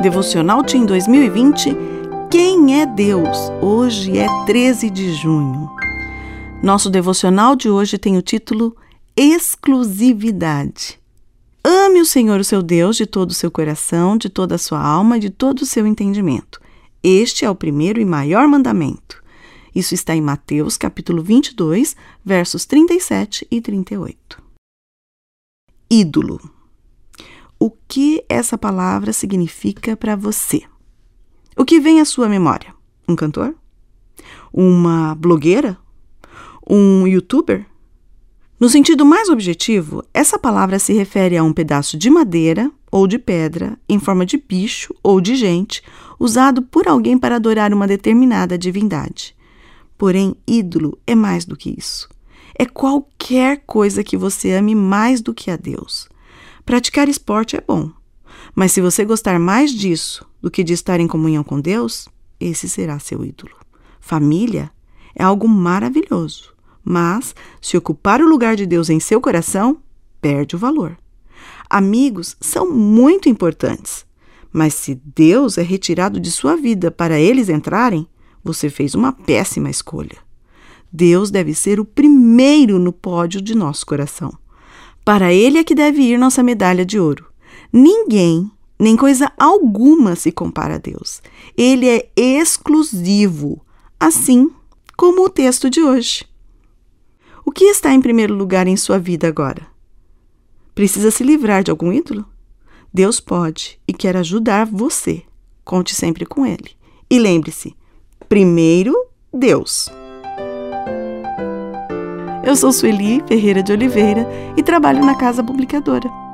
Devocional Team 2020 Quem é Deus? Hoje é 13 de junho. Nosso devocional de hoje tem o título Exclusividade. Ame o Senhor, o seu Deus, de todo o seu coração, de toda a sua alma e de todo o seu entendimento. Este é o primeiro e maior mandamento. Isso está em Mateus, capítulo 22, versos 37 e 38. Ídolo. O que essa palavra significa para você? O que vem à sua memória? Um cantor? Uma blogueira? Um youtuber? No sentido mais objetivo, essa palavra se refere a um pedaço de madeira ou de pedra, em forma de bicho ou de gente, usado por alguém para adorar uma determinada divindade. Porém, ídolo é mais do que isso. É qualquer coisa que você ame mais do que a Deus. Praticar esporte é bom, mas se você gostar mais disso do que de estar em comunhão com Deus, esse será seu ídolo. Família é algo maravilhoso, mas se ocupar o lugar de Deus em seu coração, perde o valor. Amigos são muito importantes, mas se Deus é retirado de sua vida para eles entrarem, você fez uma péssima escolha. Deus deve ser o primeiro no pódio de nosso coração. Para ele é que deve ir nossa medalha de ouro. Ninguém, nem coisa alguma se compara a Deus. Ele é exclusivo, assim como o texto de hoje. O que está em primeiro lugar em sua vida agora? Precisa se livrar de algum ídolo? Deus pode e quer ajudar você. Conte sempre com Ele. E lembre-se: primeiro Deus. Eu sou Sueli Ferreira de Oliveira e trabalho na Casa Publicadora.